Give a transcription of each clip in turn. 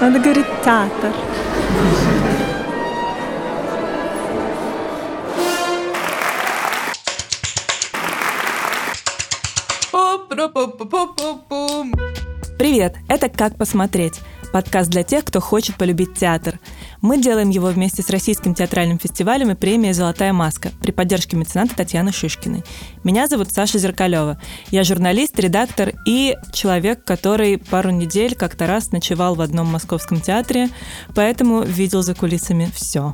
Надо говорить театр. Привет, это «Как посмотреть» подкаст для тех, кто хочет полюбить театр. Мы делаем его вместе с Российским театральным фестивалем и премией «Золотая маска» при поддержке мецената Татьяны Шишкиной. Меня зовут Саша Зеркалева. Я журналист, редактор и человек, который пару недель как-то раз ночевал в одном московском театре, поэтому видел за кулисами все.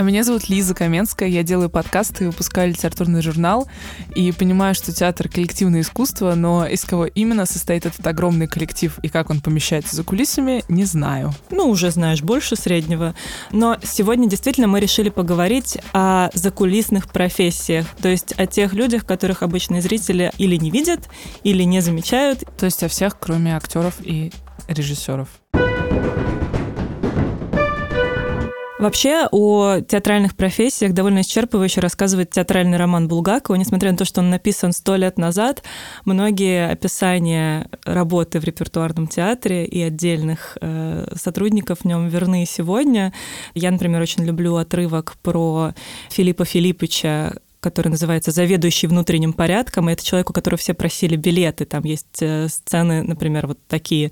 А меня зовут Лиза Каменская, я делаю подкасты и выпускаю литературный журнал, и понимаю, что театр — коллективное искусство, но из кого именно состоит этот огромный коллектив и как он помещается за кулисами, не знаю. Ну, уже знаешь больше среднего. Но сегодня действительно мы решили поговорить о закулисных профессиях, то есть о тех людях, которых обычные зрители или не видят, или не замечают. То есть о всех, кроме актеров и режиссеров. Вообще о театральных профессиях довольно исчерпывающе рассказывает театральный роман Булгакова. Несмотря на то, что он написан сто лет назад, многие описания работы в репертуарном театре и отдельных э, сотрудников в нем верны сегодня. Я, например, очень люблю отрывок про Филиппа Филиппича, который называется «Заведующий внутренним порядком», и это человек, у которого все просили билеты. Там есть э, сцены, например, вот такие.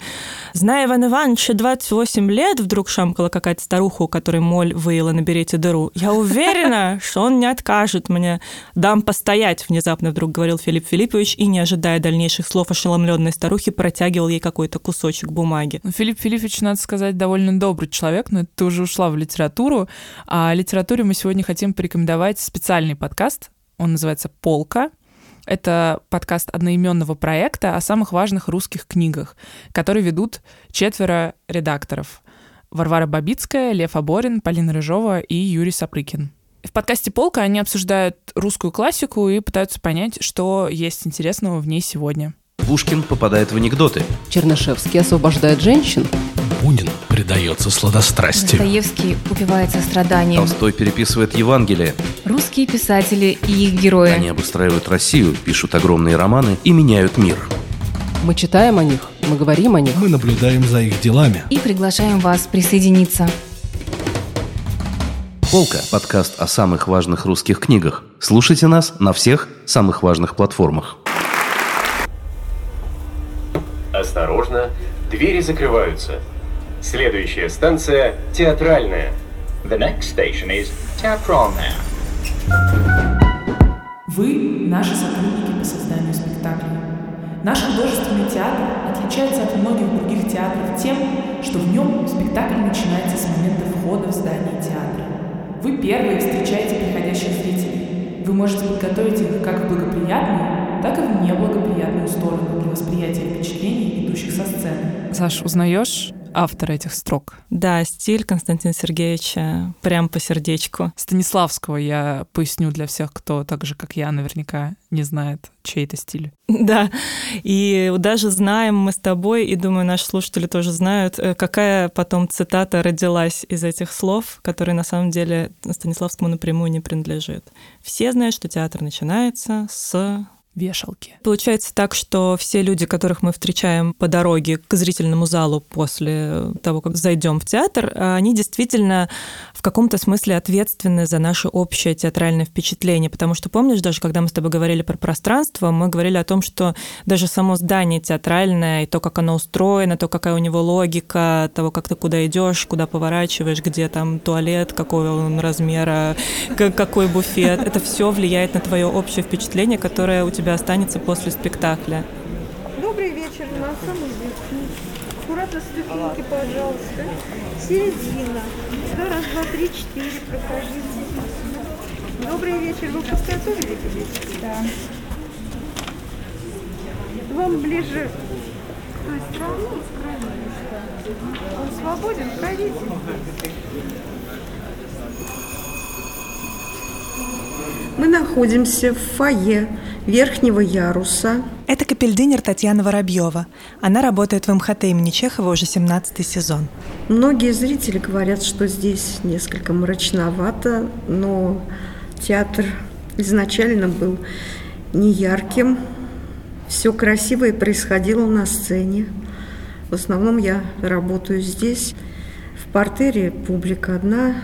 «Зная Иван Ивановича 28 лет», вдруг шамкала какая-то старуха, у которой моль выила на берете дыру. «Я уверена, что он не откажет мне. Дам постоять», внезапно вдруг говорил Филипп Филиппович, и, не ожидая дальнейших слов ошеломленной старухи, протягивал ей какой-то кусочек бумаги. Ну, Филипп Филиппович, надо сказать, довольно добрый человек, но ты уже ушла в литературу. А литературе мы сегодня хотим порекомендовать специальный подкаст, он называется «Полка». Это подкаст одноименного проекта о самых важных русских книгах, который ведут четверо редакторов. Варвара Бабицкая, Лев Аборин, Полина Рыжова и Юрий Сапрыкин. В подкасте «Полка» они обсуждают русскую классику и пытаются понять, что есть интересного в ней сегодня. Пушкин попадает в анекдоты. Чернышевский освобождает женщин. Бунин предается сладострастию. Достоевский упивается страданием. Толстой переписывает Евангелие. Русские писатели и их герои. Они обустраивают Россию, пишут огромные романы и меняют мир. Мы читаем о них, мы говорим о них. Мы наблюдаем за их делами. И приглашаем вас присоединиться. «Полка» – подкаст о самых важных русских книгах. Слушайте нас на всех самых важных платформах. Осторожно, двери закрываются. Следующая станция – театральная. The next station is театральная. Вы – наши сотрудники по созданию спектаклей. Наш художественный театр отличается от многих других театров тем, что в нем спектакль начинается с момента входа в здание театра. Вы первые встречаете приходящих зрителей. Вы можете подготовить их как в благоприятную, так и в неблагоприятную сторону для восприятия впечатлений, идущих со сцены. Саш, узнаешь автора этих строк? Да, стиль Константина Сергеевича прям по сердечку. Станиславского я поясню для всех, кто так же, как я, наверняка не знает, чей это стиль. Да, и даже знаем мы с тобой, и думаю, наши слушатели тоже знают, э, какая потом цитата родилась из этих слов, которые на самом деле Станиславскому напрямую не принадлежит. Все знают, что театр начинается с вешалки. Получается так, что все люди, которых мы встречаем по дороге к зрительному залу после того, как зайдем в театр, они действительно в каком-то смысле ответственны за наше общее театральное впечатление. Потому что, помнишь, даже когда мы с тобой говорили про пространство, мы говорили о том, что даже само здание театральное, и то, как оно устроено, то, какая у него логика, того, как ты куда идешь, куда поворачиваешь, где там туалет, какой он размера, какой буфет, это все влияет на твое общее впечатление, которое у тебя тебя останется после спектакля. Добрый вечер, на самом верхний. Аккуратно ступеньки, пожалуйста. Середина. Да, раз, два, три, четыре. Прокажите. Добрый вечер. Вы подготовили билет? Да. Вам ближе к той стороне, Он свободен? Пройдите. Мы находимся в фойе верхнего яруса. Это капельдинер Татьяна Воробьева. Она работает в МХТ имени Чехова уже 17 сезон. Многие зрители говорят, что здесь несколько мрачновато, но театр изначально был неярким. Все красивое происходило на сцене. В основном я работаю здесь. В портере публика одна.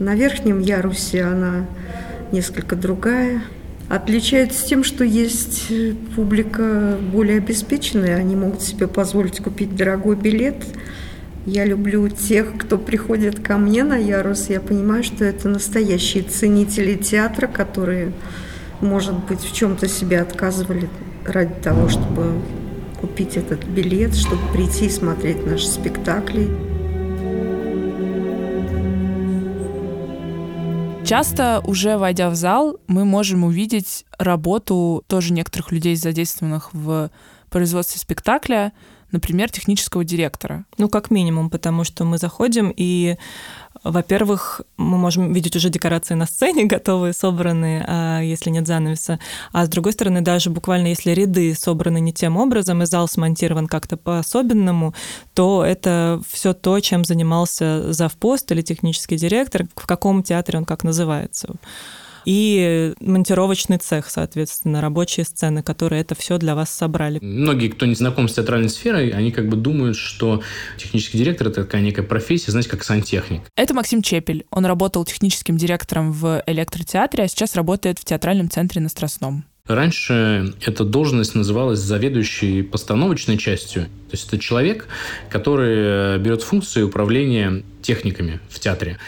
На верхнем ярусе она несколько другая. Отличается тем, что есть публика более обеспеченная, они могут себе позволить купить дорогой билет. Я люблю тех, кто приходит ко мне на ярус. Я понимаю, что это настоящие ценители театра, которые, может быть, в чем-то себе отказывали ради того, чтобы купить этот билет, чтобы прийти и смотреть наши спектакли. Часто, уже войдя в зал, мы можем увидеть работу тоже некоторых людей, задействованных в производстве спектакля, например, технического директора. Ну, как минимум, потому что мы заходим и во-первых, мы можем видеть уже декорации на сцене, готовые, собранные, а если нет занавеса. А с другой стороны, даже буквально если ряды собраны не тем образом, и зал смонтирован как-то по-особенному, то это все то, чем занимался завпост или технический директор, в каком театре он как называется и монтировочный цех, соответственно, рабочие сцены, которые это все для вас собрали. Многие, кто не знаком с театральной сферой, они как бы думают, что технический директор – это такая некая профессия, знаете, как сантехник. Это Максим Чепель. Он работал техническим директором в электротеатре, а сейчас работает в театральном центре на Страстном. Раньше эта должность называлась заведующей постановочной частью. То есть это человек, который берет функции управления техниками в театре.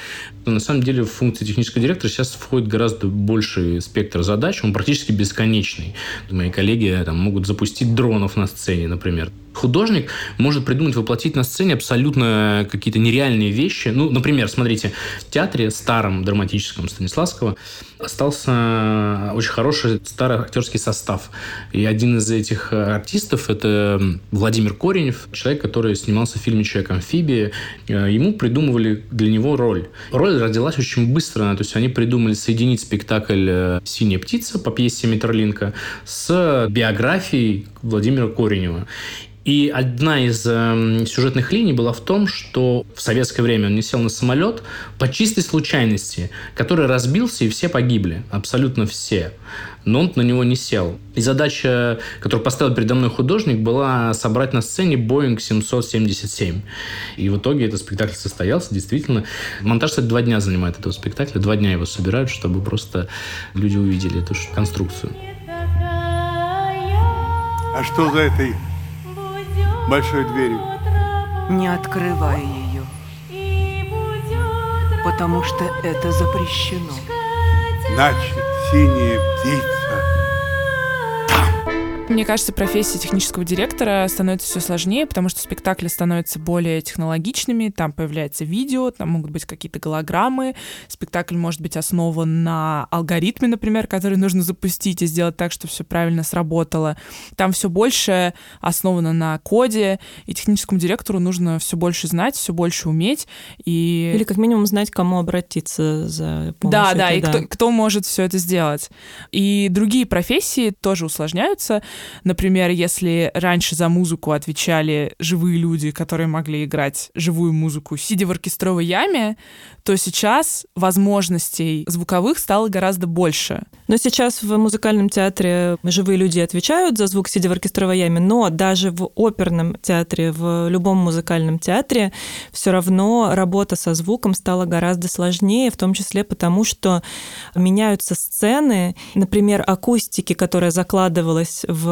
Но на самом деле в функции технического директора сейчас входит гораздо больший спектр задач, он практически бесконечный. Мои коллеги там, могут запустить дронов на сцене, например. Художник может придумать, воплотить на сцене абсолютно какие-то нереальные вещи. Ну, например, смотрите, в театре старом драматическом Станиславского остался очень хороший старый актерский состав. И один из этих артистов – это Владимир Коренев, человек, который снимался в фильме «Человек-амфибия». Ему придумывали для него роль. Роль родилась очень быстро. То есть они придумали соединить спектакль «Синяя птица» по пьесе Митрлинка с биографией Владимира Коренева. И одна из э, сюжетных линий была в том, что в советское время он не сел на самолет по чистой случайности, который разбился, и все погибли. Абсолютно все. Но он на него не сел. И задача, которую поставил передо мной художник, была собрать на сцене Boeing 777. И в итоге этот спектакль состоялся. Действительно, монтаж, кстати, два дня занимает этого спектакля. Два дня его собирают, чтобы просто люди увидели эту конструкцию. А что за этой большой дверью? Не открывай ее, потому что это запрещено. Значит, синяя птица мне кажется, профессия технического директора становится все сложнее, потому что спектакли становятся более технологичными, там появляется видео, там могут быть какие-то голограммы, спектакль может быть основан на алгоритме, например, который нужно запустить и сделать так, чтобы все правильно сработало. Там все больше основано на коде, и техническому директору нужно все больше знать, все больше уметь. И... Или как минимум знать, к кому обратиться за помощью. Да, да, и да. Кто, кто может все это сделать. И другие профессии тоже усложняются. Например, если раньше за музыку отвечали живые люди, которые могли играть живую музыку, сидя в оркестровой яме, то сейчас возможностей звуковых стало гораздо больше. Но сейчас в музыкальном театре живые люди отвечают за звук, сидя в оркестровой яме, но даже в оперном театре, в любом музыкальном театре все равно работа со звуком стала гораздо сложнее, в том числе потому, что меняются сцены, например, акустики, которая закладывалась в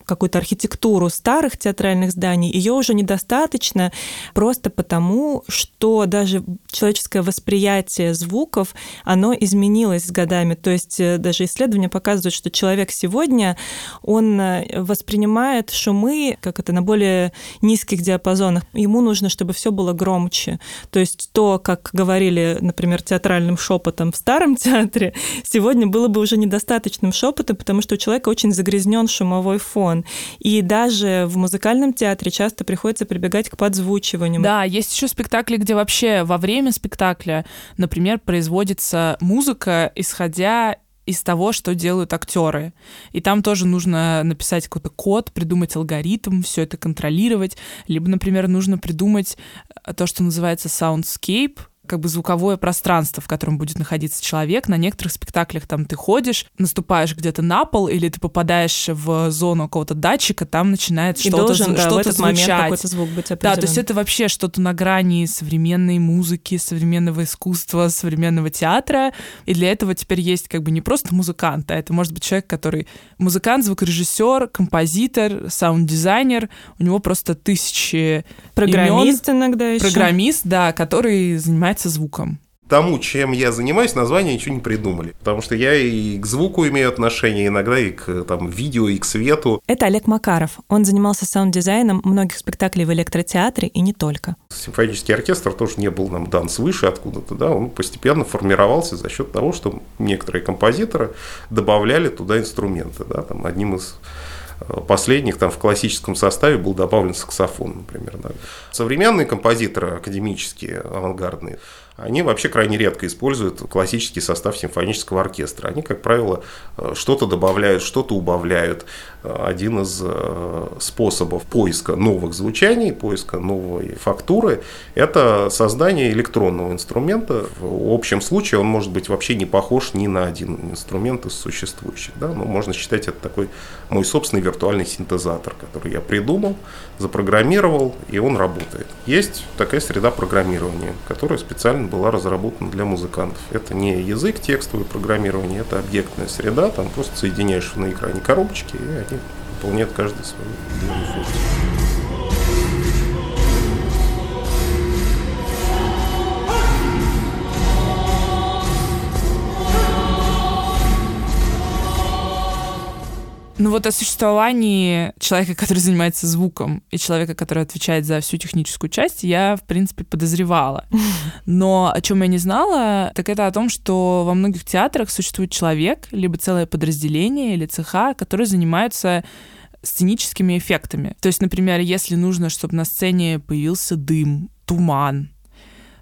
какую-то архитектуру старых театральных зданий, ее уже недостаточно просто потому, что даже человеческое восприятие звуков, оно изменилось с годами. То есть э, даже исследования показывают, что человек сегодня, он э, воспринимает шумы, как это, на более низких диапазонах. Ему нужно, чтобы все было громче. То есть то, как говорили, например, театральным шепотом в старом театре, сегодня было бы уже недостаточным шепотом, потому что у человека очень загрязнен шумовой фон. И даже в музыкальном театре часто приходится прибегать к подзвучиванию. Да, есть еще спектакли, где вообще во время спектакля, например, производится музыка, исходя из того, что делают актеры. И там тоже нужно написать какой-то код, придумать алгоритм, все это контролировать. Либо, например, нужно придумать то, что называется soundscape, как бы звуковое пространство, в котором будет находиться человек. На некоторых спектаклях там ты ходишь, наступаешь где-то на пол, или ты попадаешь в зону какого-то датчика, там начинает что-то, должен, да, этот звучать. звук быть Да, то есть это вообще что-то на грани современной музыки, современного искусства, современного театра. И для этого теперь есть как бы не просто музыкант, а это может быть человек, который музыкант, звукорежиссер, композитор, саунд-дизайнер. У него просто тысячи Программист имен. иногда еще. Программист, да, который занимается звуком. Тому, чем я занимаюсь, название ничего не придумали. Потому что я и к звуку имею отношение, иногда и к там, видео, и к свету. Это Олег Макаров. Он занимался саунд-дизайном многих спектаклей в электротеатре и не только. Симфонический оркестр тоже не был нам дан свыше откуда-то, да, он постепенно формировался за счет того, что некоторые композиторы добавляли туда инструменты, да, там одним из последних там в классическом составе был добавлен саксофон, например. Да. Современные композиторы, академические, авангардные, они вообще крайне редко используют классический состав симфонического оркестра. Они, как правило, э, что-то добавляют, что-то убавляют. Один из э, способов поиска новых звучаний, поиска новой фактуры – это создание электронного инструмента. В общем случае он может быть вообще не похож ни на один инструмент из существующих. Да? Но можно считать это такой мой собственный виртуальный синтезатор, который я придумал, запрограммировал, и он работает. Есть такая среда программирования, которая специально была разработана для музыкантов. Это не язык текстовое программирование, это объектная среда, там просто соединяешь на экране коробочки, и они выполняют каждый свою функцию. Ну вот о существовании человека, который занимается звуком, и человека, который отвечает за всю техническую часть, я, в принципе, подозревала. Но о чем я не знала, так это о том, что во многих театрах существует человек, либо целое подразделение или цеха, которые занимаются сценическими эффектами. То есть, например, если нужно, чтобы на сцене появился дым, туман,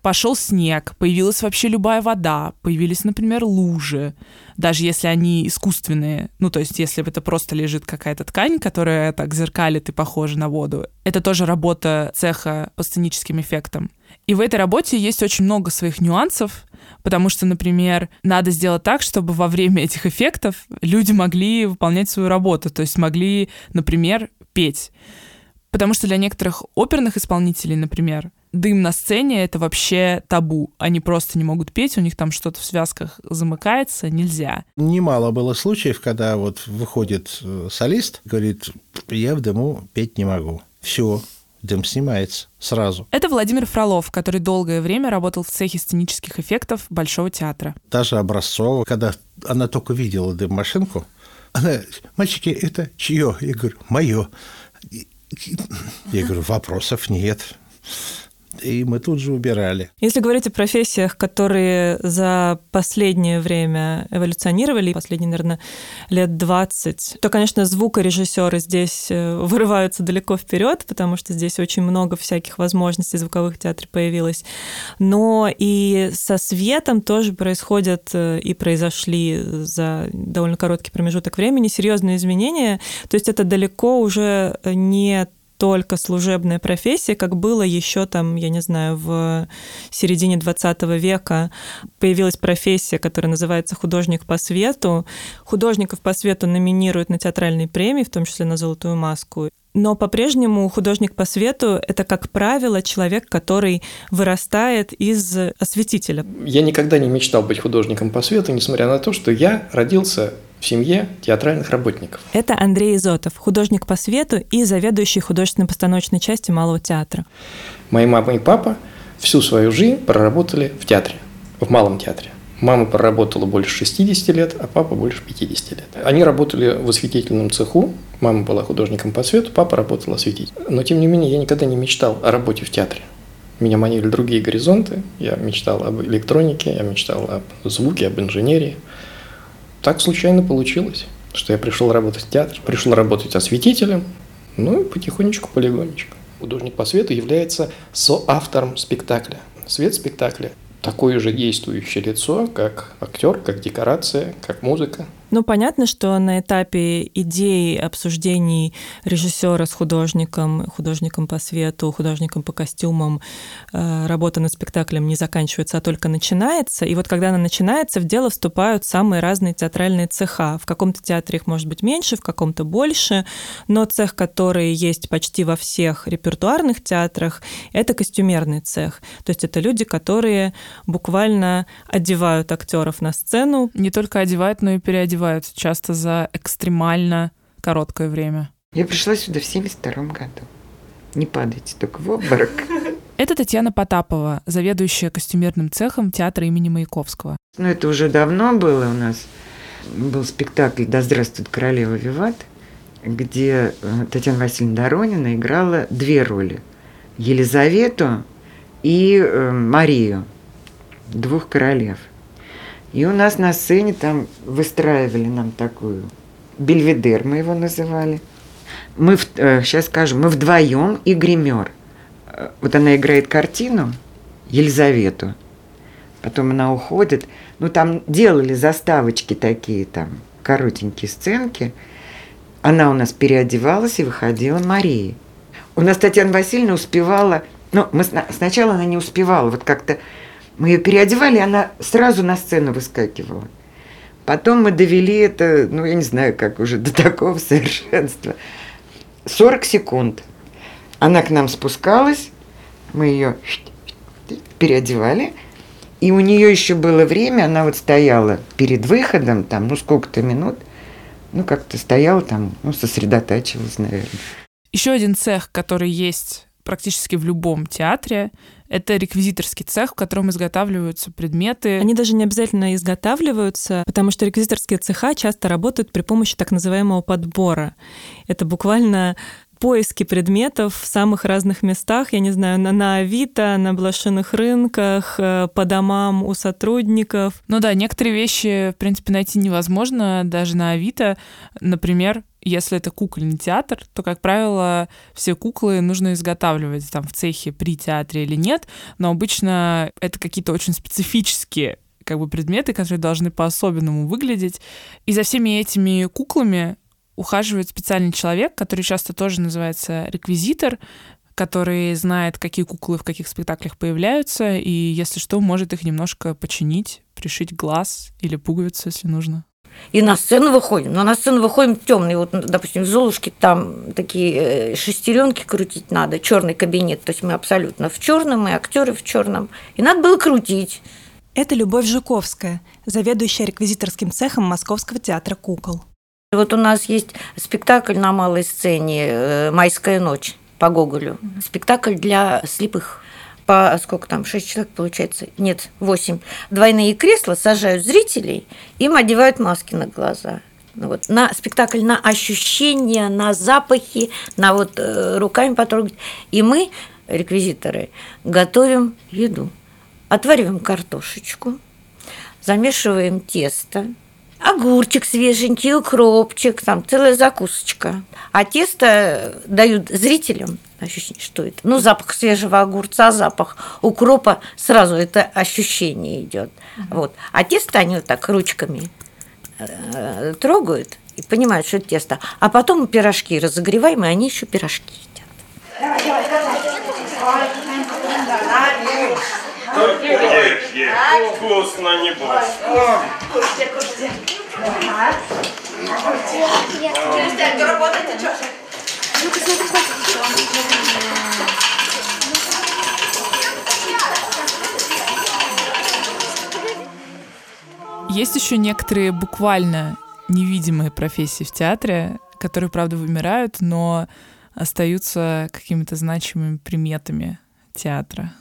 пошел снег, появилась вообще любая вода, появились, например, лужи, даже если они искусственные, ну, то есть если это просто лежит какая-то ткань, которая так зеркалит и похожа на воду, это тоже работа цеха по сценическим эффектам. И в этой работе есть очень много своих нюансов, потому что, например, надо сделать так, чтобы во время этих эффектов люди могли выполнять свою работу, то есть могли, например, петь. Потому что для некоторых оперных исполнителей, например, дым на сцене — это вообще табу. Они просто не могут петь, у них там что-то в связках замыкается, нельзя. Немало было случаев, когда вот выходит э, солист, говорит, я в дыму петь не могу. Все, дым снимается сразу. Это Владимир Фролов, который долгое время работал в цехе сценических эффектов Большого театра. Даже Образцова, когда она только видела дым-машинку, она, мальчики, это чье? Я говорю, мое. Я говорю, вопросов нет. И мы тут же убирали. Если говорить о профессиях, которые за последнее время эволюционировали, последние, наверное, лет 20, то, конечно, звукорежиссеры здесь э, вырываются далеко вперед, потому что здесь очень много всяких возможностей звуковых театре появилось. Но и со светом тоже происходят э, и произошли за довольно короткий промежуток времени серьезные изменения. То есть это далеко уже не только служебная профессия, как было еще там, я не знаю, в середине 20 века появилась профессия, которая называется художник по свету. Художников по свету номинируют на театральные премии, в том числе на «Золотую маску». Но по-прежнему художник по свету — это, как правило, человек, который вырастает из осветителя. Я никогда не мечтал быть художником по свету, несмотря на то, что я родился в семье театральных работников. Это Андрей Изотов, художник по свету и заведующий художественно-постановочной части Малого театра. Мои мама и папа всю свою жизнь проработали в театре, в Малом театре. Мама проработала больше 60 лет, а папа больше 50 лет. Они работали в осветительном цеху. Мама была художником по свету, папа работал осветителем. Но, тем не менее, я никогда не мечтал о работе в театре. Меня манили другие горизонты. Я мечтал об электронике, я мечтал об звуке, об инженерии. Так случайно получилось, что я пришел работать в театр, пришел работать осветителем, ну и потихонечку, полигонечку. Художник по свету является соавтором спектакля. Свет спектакля – такое же действующее лицо, как актер, как декорация, как музыка. Ну, понятно, что на этапе идей, обсуждений режиссера с художником, художником по свету, художником по костюмам, э, работа над спектаклем не заканчивается, а только начинается. И вот когда она начинается, в дело вступают самые разные театральные цеха. В каком-то театре их может быть меньше, в каком-то больше, но цех, который есть почти во всех репертуарных театрах, это костюмерный цех. То есть это люди, которые буквально одевают актеров на сцену. Не только одевают, но и переодевают часто за экстремально короткое время. Я пришла сюда в 72 году. Не падайте только в обморок. Это Татьяна Потапова, заведующая костюмерным цехом театра имени Маяковского. Ну, это уже давно было у нас. Был спектакль «Да здравствует королева Виват», где э, Татьяна Васильевна Доронина играла две роли. Елизавету и э, Марию, двух королев. И у нас на сцене там выстраивали нам такую бельведер, мы его называли. Мы, э, сейчас скажу, мы вдвоем и гример. Э, вот она играет картину, Елизавету, потом она уходит. Ну, там делали заставочки такие, там, коротенькие сценки. Она у нас переодевалась и выходила Марии. У нас Татьяна Васильевна успевала, ну, мы сначала она не успевала, вот как-то мы ее переодевали, она сразу на сцену выскакивала. Потом мы довели это, ну, я не знаю, как уже до такого совершенства. 40 секунд. Она к нам спускалась, мы ее переодевали, и у нее еще было время, она вот стояла перед выходом, там, ну, сколько-то минут, ну, как-то стояла там, ну, сосредотачивалась, наверное. Еще один цех, который есть практически в любом театре, это реквизиторский цех, в котором изготавливаются предметы. Они даже не обязательно изготавливаются, потому что реквизиторские цеха часто работают при помощи так называемого подбора. Это буквально поиски предметов в самых разных местах, я не знаю, на, на Авито, на блошиных рынках, э, по домам у сотрудников. Ну да, некоторые вещи, в принципе, найти невозможно даже на Авито. Например, если это кукольный театр, то, как правило, все куклы нужно изготавливать там в цехе при театре или нет, но обычно это какие-то очень специфические как бы предметы, которые должны по-особенному выглядеть. И за всеми этими куклами ухаживает специальный человек, который часто тоже называется реквизитор, который знает, какие куклы в каких спектаклях появляются, и, если что, может их немножко починить, пришить глаз или пуговицу, если нужно. И на сцену выходим. Но на сцену выходим темный. Вот, допустим, в Золушке там такие э, шестеренки крутить надо, черный кабинет. То есть мы абсолютно в черном, мы актеры в черном. И надо было крутить. Это Любовь Жуковская, заведующая реквизиторским цехом Московского театра кукол. Вот у нас есть спектакль на малой сцене э, «Майская ночь» по Гоголю. Спектакль для слепых по сколько там, шесть человек получается? Нет, восемь. Двойные кресла сажают зрителей, им одевают маски на глаза. Ну вот, на спектакль, на ощущения, на запахи, на вот э, руками потрогать. И мы, реквизиторы, готовим еду. Отвариваем картошечку, замешиваем тесто, огурчик свеженький, укропчик, там целая закусочка. А тесто дают зрителям ощущение, что это. Ну, запах свежего огурца, запах укропа, сразу это ощущение идет. Mm-hmm. Вот. А тесто они вот так ручками э, трогают и понимают, что это тесто. А потом пирожки разогреваем, и они еще пирожки едят. Давай, давай, давай. Только ешь, ешь. Вкусно, не бойся. Кушайте, кушайте. Есть еще некоторые буквально невидимые профессии в театре, которые, правда, вымирают, но остаются какими-то значимыми приметами театра.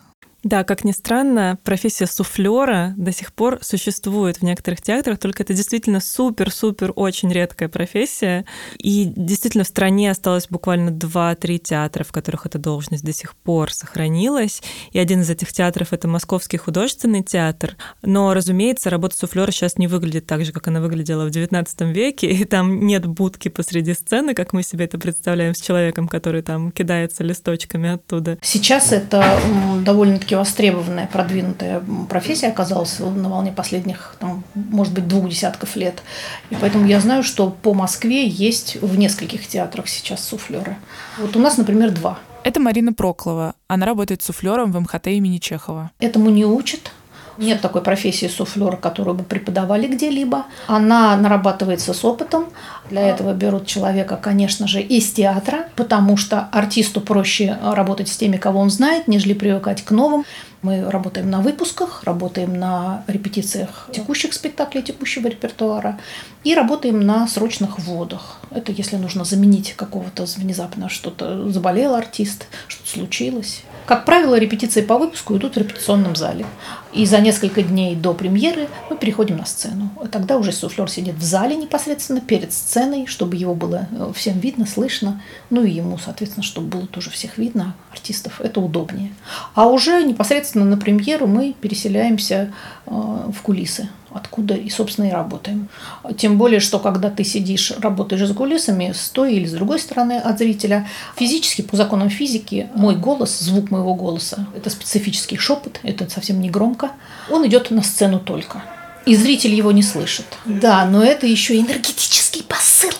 Да, как ни странно, профессия суфлера до сих пор существует в некоторых театрах, только это действительно супер-супер очень редкая профессия. И действительно в стране осталось буквально 2-3 театра, в которых эта должность до сих пор сохранилась. И один из этих театров — это Московский художественный театр. Но, разумеется, работа суфлера сейчас не выглядит так же, как она выглядела в XIX веке, и там нет будки посреди сцены, как мы себе это представляем с человеком, который там кидается листочками оттуда. Сейчас это довольно-таки все-таки востребованная, продвинутая профессия оказалась на волне последних, там, может быть, двух десятков лет. И поэтому я знаю, что по Москве есть в нескольких театрах сейчас суфлеры. Вот у нас, например, два. Это Марина Проклова. Она работает суфлером в МХТ имени Чехова. Этому не учат. Нет такой профессии суфлера, которую бы преподавали где-либо. Она нарабатывается с опытом. Для этого берут человека, конечно же, из театра, потому что артисту проще работать с теми, кого он знает, нежели привыкать к новым. Мы работаем на выпусках, работаем на репетициях текущих спектаклей, текущего репертуара и работаем на срочных вводах. Это если нужно заменить какого-то внезапно что-то заболел артист, что-то случилось. Как правило, репетиции по выпуску идут в репетиционном зале. И за несколько дней до премьеры мы переходим на сцену. Тогда уже суфлер сидит в зале непосредственно перед сценой, чтобы его было э, всем видно, слышно. Ну и ему, соответственно, чтобы было тоже всех видно, артистов. Это удобнее. А уже непосредственно на премьеру мы переселяемся э, в кулисы откуда и, собственно, и работаем. Тем более, что когда ты сидишь, работаешь с кулисами, с той или с другой стороны от зрителя, физически, по законам физики, мой голос, звук моего голоса, это специфический шепот, это совсем не громко, он идет на сцену только. И зритель его не слышит. Да, но это еще энергетический посыл,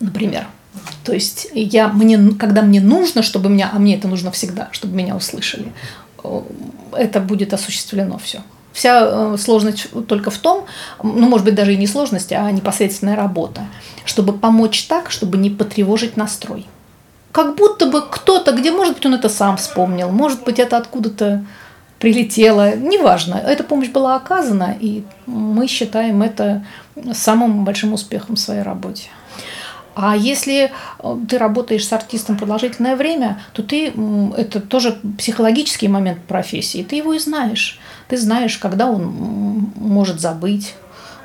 например. То есть я, мне, когда мне нужно, чтобы меня, а мне это нужно всегда, чтобы меня услышали, это будет осуществлено все. Вся э, сложность только в том, ну, может быть, даже и не сложность, а непосредственная работа, чтобы помочь так, чтобы не потревожить настрой. Как будто бы кто-то, где, может быть, он это сам вспомнил, может быть, это откуда-то прилетело, неважно. Эта помощь была оказана, и мы считаем это самым большим успехом в своей работе. А если э, ты работаешь с артистом продолжительное время, то ты это тоже психологический момент профессии, ты его и знаешь. Ты знаешь, когда он может забыть.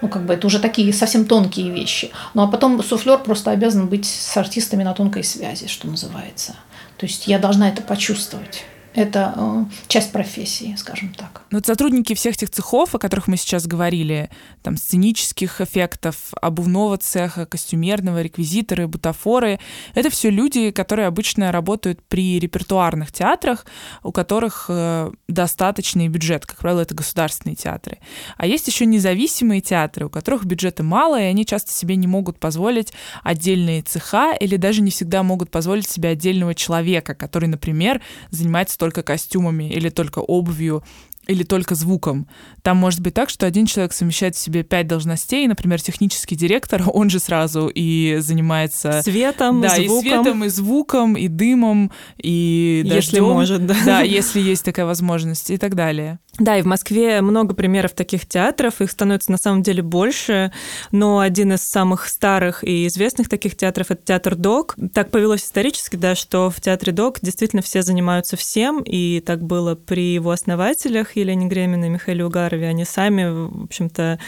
Ну, как бы это уже такие совсем тонкие вещи. Ну, а потом суфлер просто обязан быть с артистами на тонкой связи, что называется. То есть я должна это почувствовать. Это э, часть профессии, скажем так. Вот сотрудники всех тех цехов, о которых мы сейчас говорили, там сценических эффектов, обувного цеха, костюмерного, реквизиторы, бутафоры, это все люди, которые обычно работают при репертуарных театрах, у которых э, достаточный бюджет, как правило, это государственные театры. А есть еще независимые театры, у которых бюджета мало, и они часто себе не могут позволить отдельные цеха или даже не всегда могут позволить себе отдельного человека, который, например, занимается только костюмами или только обувью или только звуком. Там может быть так, что один человек совмещает в себе пять должностей, например, технический директор, он же сразу и занимается... Светом, да, звуком. и светом, и звуком, и дымом, и дождем. Если может, да. Да, если есть такая возможность и так далее. Да, и в Москве много примеров таких театров, их становится на самом деле больше, но один из самых старых и известных таких театров — это театр ДОК. Так повелось исторически, да, что в театре ДОК действительно все занимаются всем, и так было при его основателях Елене Греминой Михаиле Угарове. Они сами, в общем-то,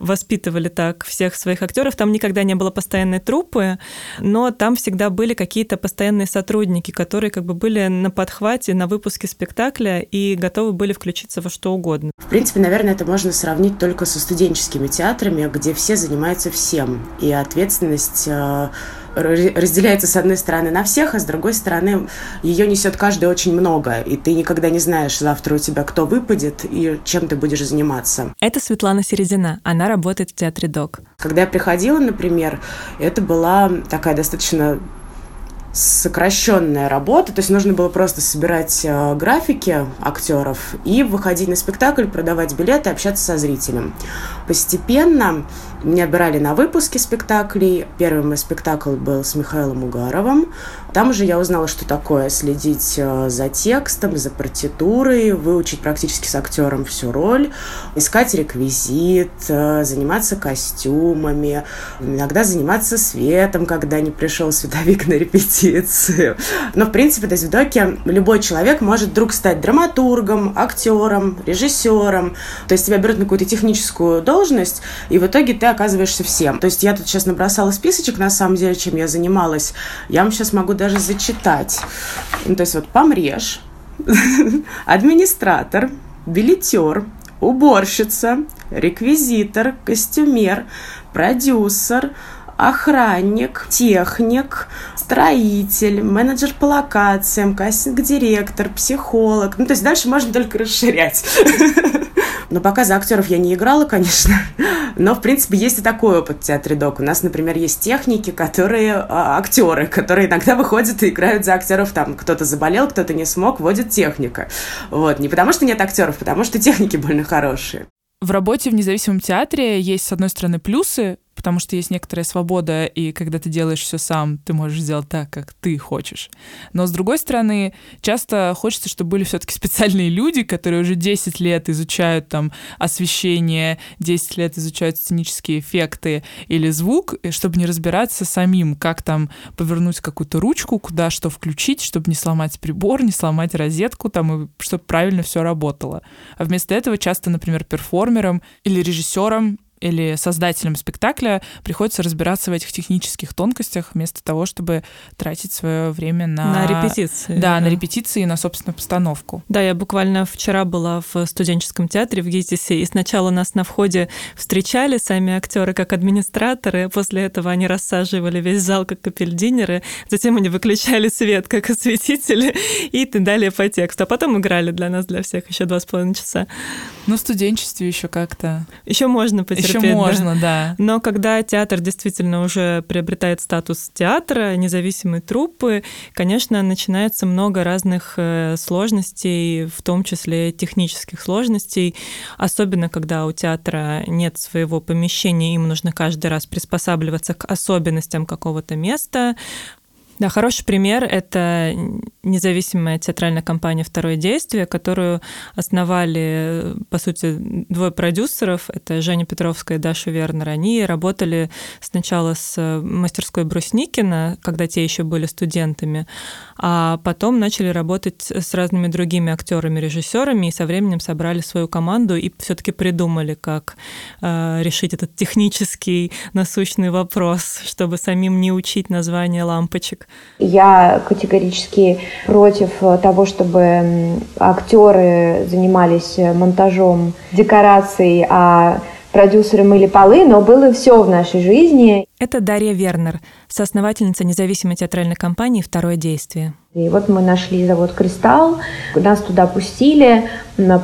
воспитывали так всех своих актеров. Там никогда не было постоянной труппы, но там всегда были какие-то постоянные сотрудники, которые как бы были на подхвате, на выпуске спектакля и готовы были включиться во что угодно. В принципе, наверное, это можно сравнить только со студенческими театрами, где все занимаются всем. И ответственность э, разделяется с одной стороны на всех, а с другой стороны ее несет каждый очень много, и ты никогда не знаешь завтра у тебя кто выпадет и чем ты будешь заниматься. Это Светлана Середина, она работает в театре ДОК. Когда я приходила, например, это была такая достаточно сокращенная работа, то есть нужно было просто собирать э, графики актеров и выходить на спектакль, продавать билеты, общаться со зрителем. Постепенно меня брали на выпуски спектаклей. Первый мой спектакль был с Михаилом Угаровым. Там уже я узнала, что такое следить э, за текстом, за партитурой, выучить практически с актером всю роль, искать реквизит, э, заниматься костюмами, иногда заниматься светом, когда не пришел световик на репетицию. Но, в принципе, до Зведоки любой человек может вдруг стать драматургом, актером, режиссером. То есть тебя берут на какую-то техническую должность, и в итоге ты оказываешься всем. То есть я тут сейчас набросала списочек, на самом деле, чем я занималась. Я вам сейчас могу даже зачитать. Ну, то есть вот помрежь, администратор, билетер, уборщица, реквизитор, костюмер, продюсер, охранник, техник, строитель, менеджер по локациям, кастинг-директор, психолог. Ну, то есть дальше можно только расширять. Но пока за актеров я не играла, конечно. Но, в принципе, есть и такой опыт в театре док. У нас, например, есть техники, которые а, актеры, которые иногда выходят и играют за актеров. Там кто-то заболел, кто-то не смог, вводит техника. Вот. Не потому что нет актеров, потому что техники больно хорошие. В работе в независимом театре есть, с одной стороны, плюсы, потому что есть некоторая свобода, и когда ты делаешь все сам, ты можешь сделать так, как ты хочешь. Но с другой стороны, часто хочется, чтобы были все-таки специальные люди, которые уже 10 лет изучают там освещение, 10 лет изучают сценические эффекты или звук, чтобы не разбираться самим, как там повернуть какую-то ручку, куда что включить, чтобы не сломать прибор, не сломать розетку, там, и чтобы правильно все работало. А вместо этого часто, например, перформерам или режиссерам или создателям спектакля приходится разбираться в этих технических тонкостях вместо того, чтобы тратить свое время на... На репетиции. Да, да, на репетиции и на собственную постановку. Да, я буквально вчера была в студенческом театре в ГИТИСе, и сначала нас на входе встречали сами актеры как администраторы, после этого они рассаживали весь зал как капельдинеры, затем они выключали свет как осветители и далее по тексту, а потом играли для нас, для всех еще два с половиной часа. Ну, в студенчестве еще как-то. Еще можно потерпеть. Еще можно, да. да. Но когда театр действительно уже приобретает статус театра, независимой труппы, конечно, начинается много разных э, сложностей, в том числе технических сложностей, особенно когда у театра нет своего помещения, им нужно каждый раз приспосабливаться к особенностям какого-то места, да, хороший пример — это независимая театральная компания «Второе действие», которую основали, по сути, двое продюсеров. Это Женя Петровская и Даша Вернер. Они работали сначала с мастерской Брусникина, когда те еще были студентами, а потом начали работать с разными другими актерами, режиссерами, и со временем собрали свою команду и все-таки придумали, как э, решить этот технический насущный вопрос, чтобы самим не учить название лампочек. Я категорически против того, чтобы актеры занимались монтажом декораций, а продюсеры мыли полы, но было все в нашей жизни. Это Дарья Вернер, соосновательница независимой театральной компании «Второе действие». И вот мы нашли завод «Кристалл», нас туда пустили,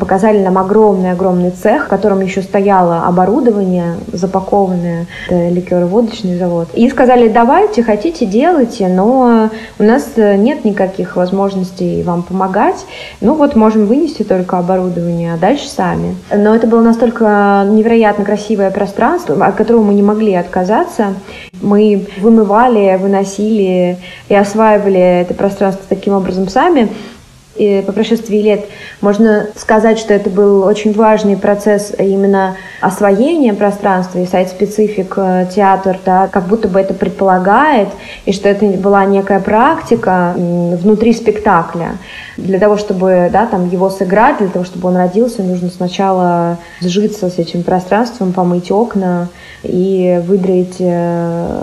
показали нам огромный-огромный цех, в котором еще стояло оборудование запакованное, это ликероводочный завод. И сказали, давайте, хотите, делайте, но у нас нет никаких возможностей вам помогать. Ну вот можем вынести только оборудование, а дальше сами. Но это было настолько невероятно красивое пространство, от которого мы не могли отказаться. Мы вымывали, выносили и осваивали это пространство таким образом сами. И по прошествии лет можно сказать, что это был очень важный процесс именно освоения пространства и сайт-специфик э, театр, да, как будто бы это предполагает, и что это была некая практика внутри спектакля. Для того, чтобы да, там его сыграть, для того, чтобы он родился, нужно сначала сжиться с этим пространством, помыть окна, и выдроить э,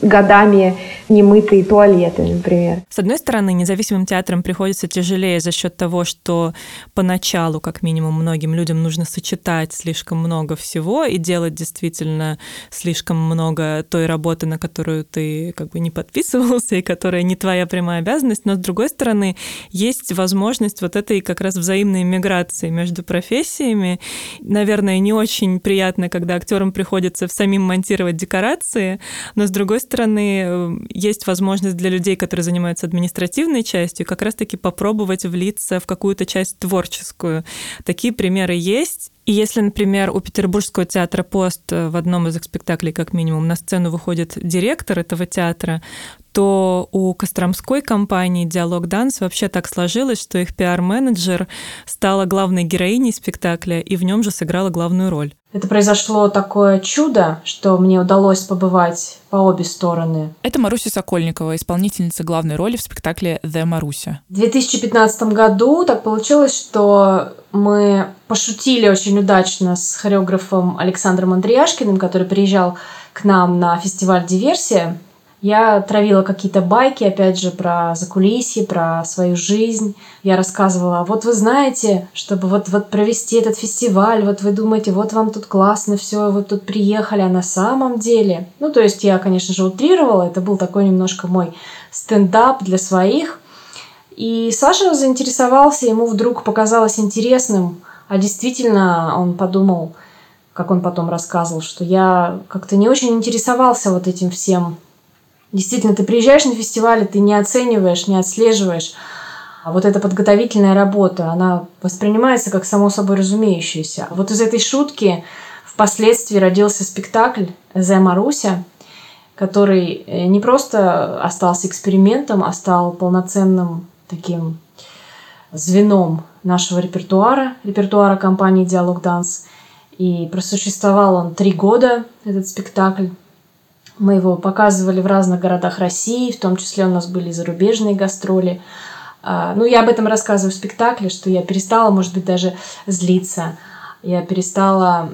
годами немытые туалеты, например. С одной стороны, независимым театрам приходится тяжелее за счет того, что поначалу, как минимум, многим людям нужно сочетать слишком много всего и делать действительно слишком много той работы, на которую ты как бы не подписывался и которая не твоя прямая обязанность. Но с другой стороны, есть возможность вот этой как раз взаимной миграции между профессиями. Наверное, не очень приятно, когда актерам приходится самим монтировать декорации, но с другой стороны есть возможность для людей, которые занимаются административной частью, как раз-таки попробовать влиться в какую-то часть творческую. Такие примеры есть, и если, например, у Петербургского театра «Пост» э, в одном из их спектаклей, как минимум, на сцену выходит директор этого театра, то у Костромской компании «Диалог Данс» вообще так сложилось, что их пиар-менеджер стала главной героиней спектакля и в нем же сыграла главную роль. Это произошло такое чудо, что мне удалось побывать по обе стороны. Это Маруся Сокольникова, исполнительница главной роли в спектакле «The Маруся». В 2015 году так получилось, что мы пошутили очень удачно с хореографом Александром Андреяшкиным, который приезжал к нам на фестиваль «Диверсия». Я травила какие-то байки, опять же, про закулисье, про свою жизнь. Я рассказывала, вот вы знаете, чтобы вот, вот провести этот фестиваль, вот вы думаете, вот вам тут классно все, вот тут приехали, а на самом деле... Ну, то есть я, конечно же, утрировала, это был такой немножко мой стендап для своих. И Саша заинтересовался, ему вдруг показалось интересным, а действительно он подумал, как он потом рассказывал, что я как-то не очень интересовался вот этим всем Действительно, ты приезжаешь на фестиваль, ты не оцениваешь, не отслеживаешь. А вот эта подготовительная работа, она воспринимается как само собой разумеющаяся. Вот из этой шутки впоследствии родился спектакль «Зе Маруся», который э, не просто остался экспериментом, а стал полноценным таким звеном нашего репертуара, репертуара компании «Диалог Данс». И просуществовал он три года, этот спектакль. Мы его показывали в разных городах России, в том числе у нас были зарубежные гастроли. А, ну, я об этом рассказываю в спектакле, что я перестала, может быть, даже злиться. Я перестала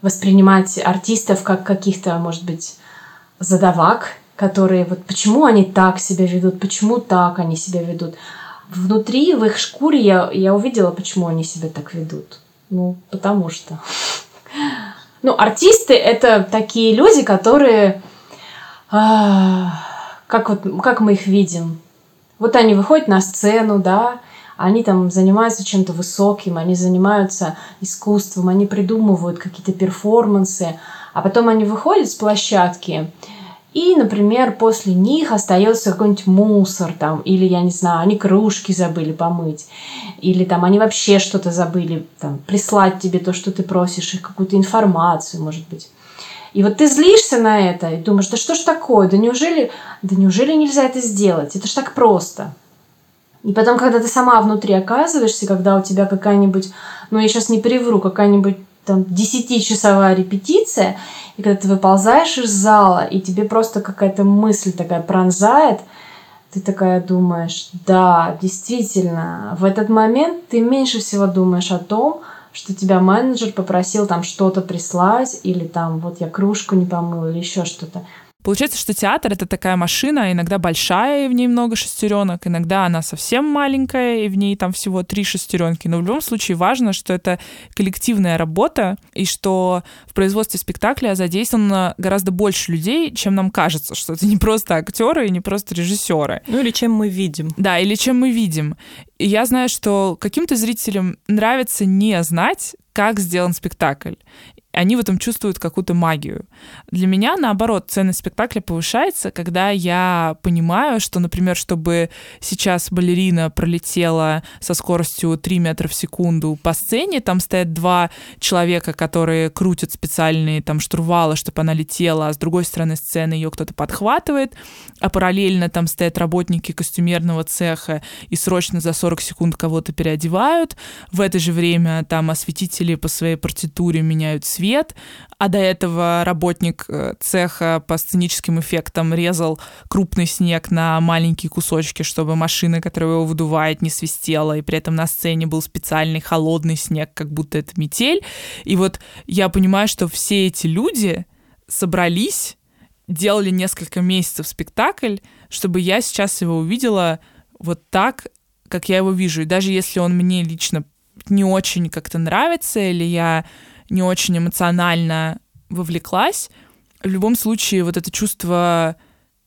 воспринимать артистов как каких-то, может быть, задавак, которые вот почему они так себя ведут, почему так они себя ведут. Внутри, в их шкуре я, я увидела, почему они себя так ведут. Ну, потому что. Ну, артисты это такие люди, которые, а, как вот, как мы их видим. Вот они выходят на сцену, да, они там занимаются чем-то высоким, они занимаются искусством, они придумывают какие-то перформансы, а потом они выходят с площадки, и, например, после них остается какой-нибудь мусор там, или, я не знаю, они кружки забыли помыть, или там они вообще что-то забыли, там, прислать тебе то, что ты просишь, их какую-то информацию, может быть. И вот ты злишься на это и думаешь, да что ж такое, да неужели, да неужели нельзя это сделать? Это ж так просто. И потом, когда ты сама внутри оказываешься, когда у тебя какая-нибудь, ну я сейчас не привру, какая-нибудь там десятичасовая репетиция, и когда ты выползаешь из зала, и тебе просто какая-то мысль такая пронзает, ты такая думаешь, да, действительно, в этот момент ты меньше всего думаешь о том, что тебя менеджер попросил там что-то прислать, или там вот я кружку не помыл, или еще что-то. Получается, что театр — это такая машина, иногда большая, и в ней много шестеренок, иногда она совсем маленькая, и в ней там всего три шестеренки. Но в любом случае важно, что это коллективная работа, и что в производстве спектакля задействовано гораздо больше людей, чем нам кажется, что это не просто актеры и не просто режиссеры. Ну или чем мы видим. Да, или чем мы видим. И я знаю, что каким-то зрителям нравится не знать, как сделан спектакль они в этом чувствуют какую-то магию. Для меня, наоборот, ценность спектакля повышается, когда я понимаю, что, например, чтобы сейчас балерина пролетела со скоростью 3 метра в секунду по сцене, там стоят два человека, которые крутят специальные там штурвалы, чтобы она летела, а с другой стороны сцены ее кто-то подхватывает, а параллельно там стоят работники костюмерного цеха и срочно за 40 секунд кого-то переодевают. В это же время там осветители по своей партитуре меняют свет, свет, а до этого работник э, цеха по сценическим эффектам резал крупный снег на маленькие кусочки, чтобы машина, которая его выдувает, не свистела, и при этом на сцене был специальный холодный снег, как будто это метель. И вот я понимаю, что все эти люди собрались, делали несколько месяцев спектакль, чтобы я сейчас его увидела вот так, как я его вижу. И даже если он мне лично не очень как-то нравится, или я не очень эмоционально вовлеклась, в любом случае вот это чувство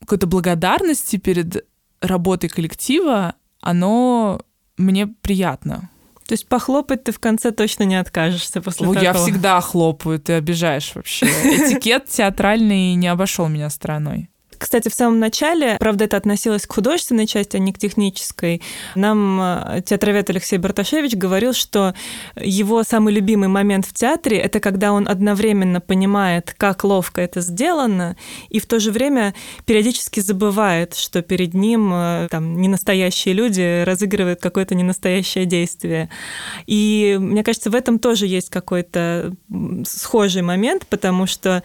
какой-то благодарности перед работой коллектива, оно мне приятно. То есть похлопать ты в конце точно не откажешься после О, такого? Я всегда хлопаю, ты обижаешь вообще. Этикет театральный не обошел меня стороной. Кстати, в самом начале, правда, это относилось к художественной части, а не к технической, нам э, театровед Алексей Барташевич говорил, что его самый любимый момент в театре — это когда он одновременно понимает, как ловко это сделано, и в то же время периодически забывает, что перед ним э, там ненастоящие люди разыгрывают какое-то ненастоящее действие. И мне кажется, в этом тоже есть какой-то схожий момент, потому что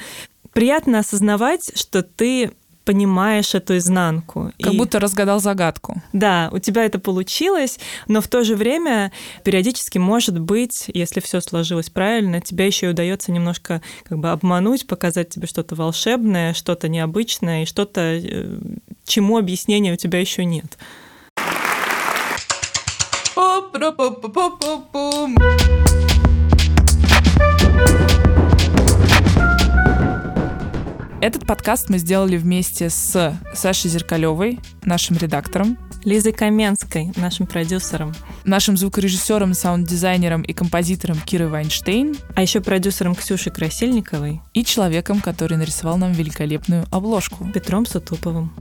приятно осознавать, что ты понимаешь эту изнанку. Как и... будто разгадал загадку. Да, у тебя это получилось, но в то же время периодически может быть, если все сложилось правильно, тебя еще и удается немножко как бы обмануть, показать тебе что-то волшебное, что-то необычное и что-то, э, чему объяснения у тебя еще нет. Этот подкаст мы сделали вместе с Сашей Зеркалевой, нашим редактором, Лизой Каменской, нашим продюсером, нашим звукорежиссером, саунд-дизайнером и композитором Кирой Вайнштейн, а еще продюсером Ксюшей Красильниковой и человеком, который нарисовал нам великолепную обложку Петром Сутуповым.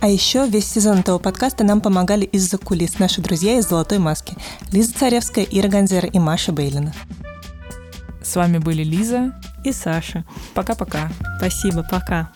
А еще весь сезон этого подкаста нам помогали из-за кулис наши друзья из «Золотой маски» Лиза Царевская, Ира Ганзера и Маша Бейлина. С вами были Лиза и Саша. Пока-пока. Спасибо, пока.